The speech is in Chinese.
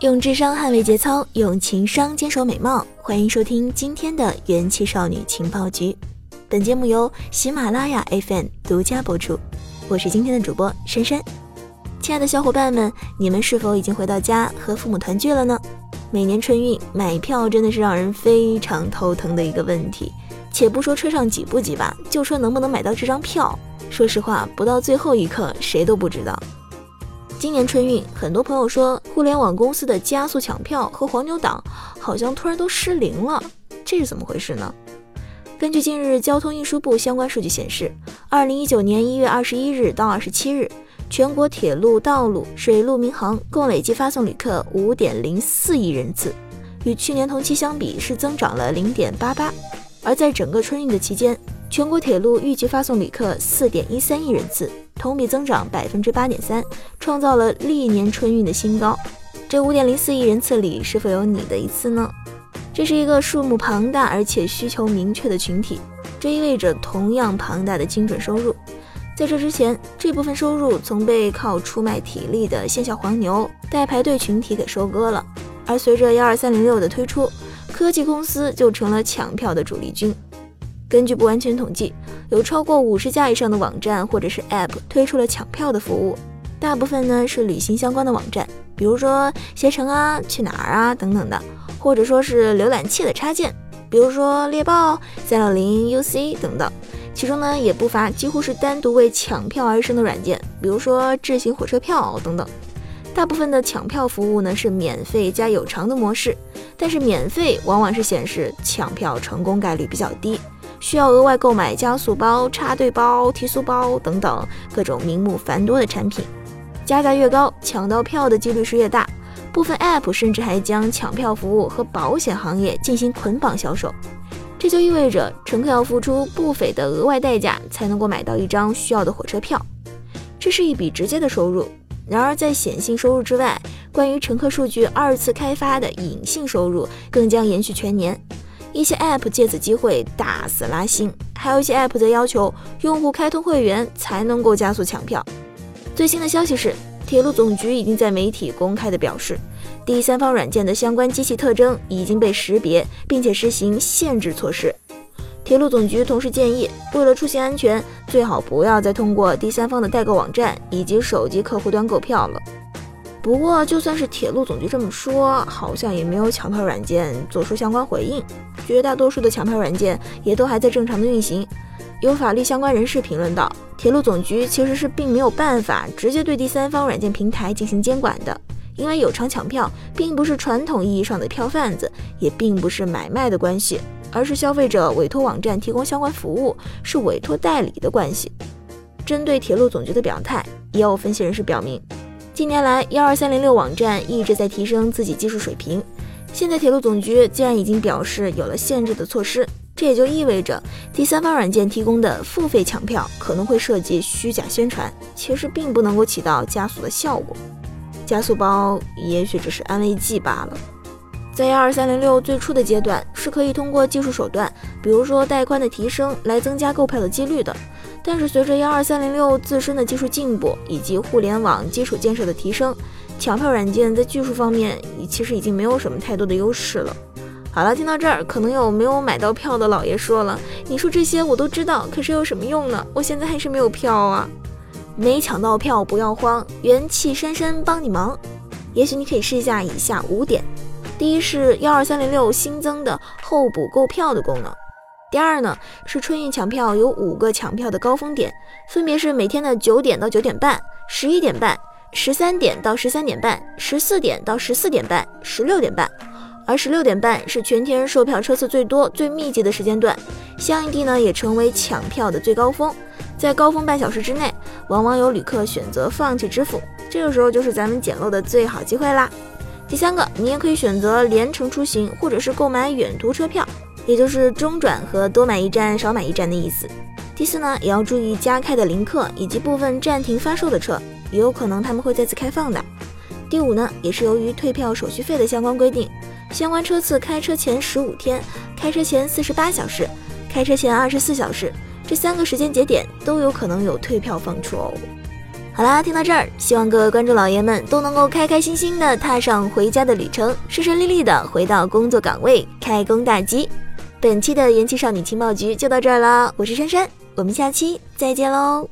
用智商捍卫节操，用情商坚守美貌。欢迎收听今天的元气少女情报局。本节目由喜马拉雅 FM 独家播出。我是今天的主播珊珊。亲爱的小伙伴们，你们是否已经回到家和父母团聚了呢？每年春运买票真的是让人非常头疼的一个问题。且不说车上挤不挤吧，就说能不能买到这张票，说实话，不到最后一刻，谁都不知道。今年春运，很多朋友说，互联网公司的加速抢票和黄牛党好像突然都失灵了，这是怎么回事呢？根据近日交通运输部相关数据显示，二零一九年一月二十一日到二十七日，全国铁路、道路、水路、民航共累计发送旅客五点零四亿人次，与去年同期相比是增长了零点八八。而在整个春运的期间，全国铁路预计发送旅客四点一三亿人次，同比增长百分之八点三，创造了历年春运的新高。这五点零四亿人次里，是否有你的一次呢？这是一个数目庞大而且需求明确的群体，这意味着同样庞大的精准收入。在这之前，这部分收入曾被靠出卖体力的线下黄牛、代排队群体给收割了。而随着幺二三零六的推出，科技公司就成了抢票的主力军。根据不完全统计，有超过五十家以上的网站或者是 App 推出了抢票的服务，大部分呢是旅行相关的网站，比如说携程啊、去哪儿啊等等的，或者说是浏览器的插件，比如说猎豹、三六零 UC 等等。其中呢也不乏几乎是单独为抢票而生的软件，比如说智行火车票等等。大部分的抢票服务呢是免费加有偿的模式，但是免费往往是显示抢票成功概率比较低，需要额外购买加速包、插队包、提速包等等各种名目繁多的产品。加价越高，抢到票的几率是越大。部分 App 甚至还将抢票服务和保险行业进行捆绑销售，这就意味着乘客要付出不菲的额外代价才能够买到一张需要的火车票，这是一笔直接的收入。然而，在显性收入之外，关于乘客数据二次开发的隐性收入更将延续全年。一些 App 借此机会大肆拉新，还有一些 App 则要求用户开通会员才能够加速抢票。最新的消息是，铁路总局已经在媒体公开的表示，第三方软件的相关机器特征已经被识别，并且实行限制措施。铁路总局同时建议，为了出行安全，最好不要再通过第三方的代购网站以及手机客户端购票了。不过，就算是铁路总局这么说，好像也没有抢票软件做出相关回应。绝大多数的抢票软件也都还在正常的运行。有法律相关人士评论道，铁路总局其实是并没有办法直接对第三方软件平台进行监管的，因为有偿抢票并不是传统意义上的票贩子，也并不是买卖的关系。而是消费者委托网站提供相关服务，是委托代理的关系。针对铁路总局的表态，也有分析人士表明，近年来幺二三零六网站一直在提升自己技术水平。现在铁路总局既然已经表示有了限制的措施，这也就意味着第三方软件提供的付费抢票可能会涉及虚假宣传，其实并不能够起到加速的效果。加速包也许只是安慰剂罢了。在幺二三零六最初的阶段，是可以通过技术手段，比如说带宽的提升，来增加购票的几率的。但是随着幺二三零六自身的技术进步以及互联网基础建设的提升，抢票软件在技术方面其实已经没有什么太多的优势了。好了，听到这儿，可能有没有买到票的老爷说了：“你说这些我都知道，可是有什么用呢？我现在还是没有票啊！没抢到票不要慌，元气珊珊帮你忙。也许你可以试一下以下五点。”第一是幺二三零六新增的候补购票的功能。第二呢是春运抢票有五个抢票的高峰点，分别是每天的九点到九点半、十一点半、十三点到十三点半、十四点到十四点半、十六点半。而十六点半是全天售票车次最多、最密集的时间段，相应地呢也成为抢票的最高峰。在高峰半小时之内，往往有旅客选择放弃支付，这个时候就是咱们捡漏的最好机会啦。第三个，你也可以选择连程出行，或者是购买远途车票，也就是中转和多买一站少买一站的意思。第四呢，也要注意加开的临客以及部分暂停发售的车，也有可能他们会再次开放的。第五呢，也是由于退票手续费的相关规定，相关车次开车前十五天、开车前四十八小时、开车前二十四小时这三个时间节点都有可能有退票放出哦。好啦，听到这儿，希望各位观众老爷们都能够开开心心的踏上回家的旅程，顺顺利利的回到工作岗位，开工大吉。本期的元气少女情报局就到这儿了，我是珊珊，我们下期再见喽。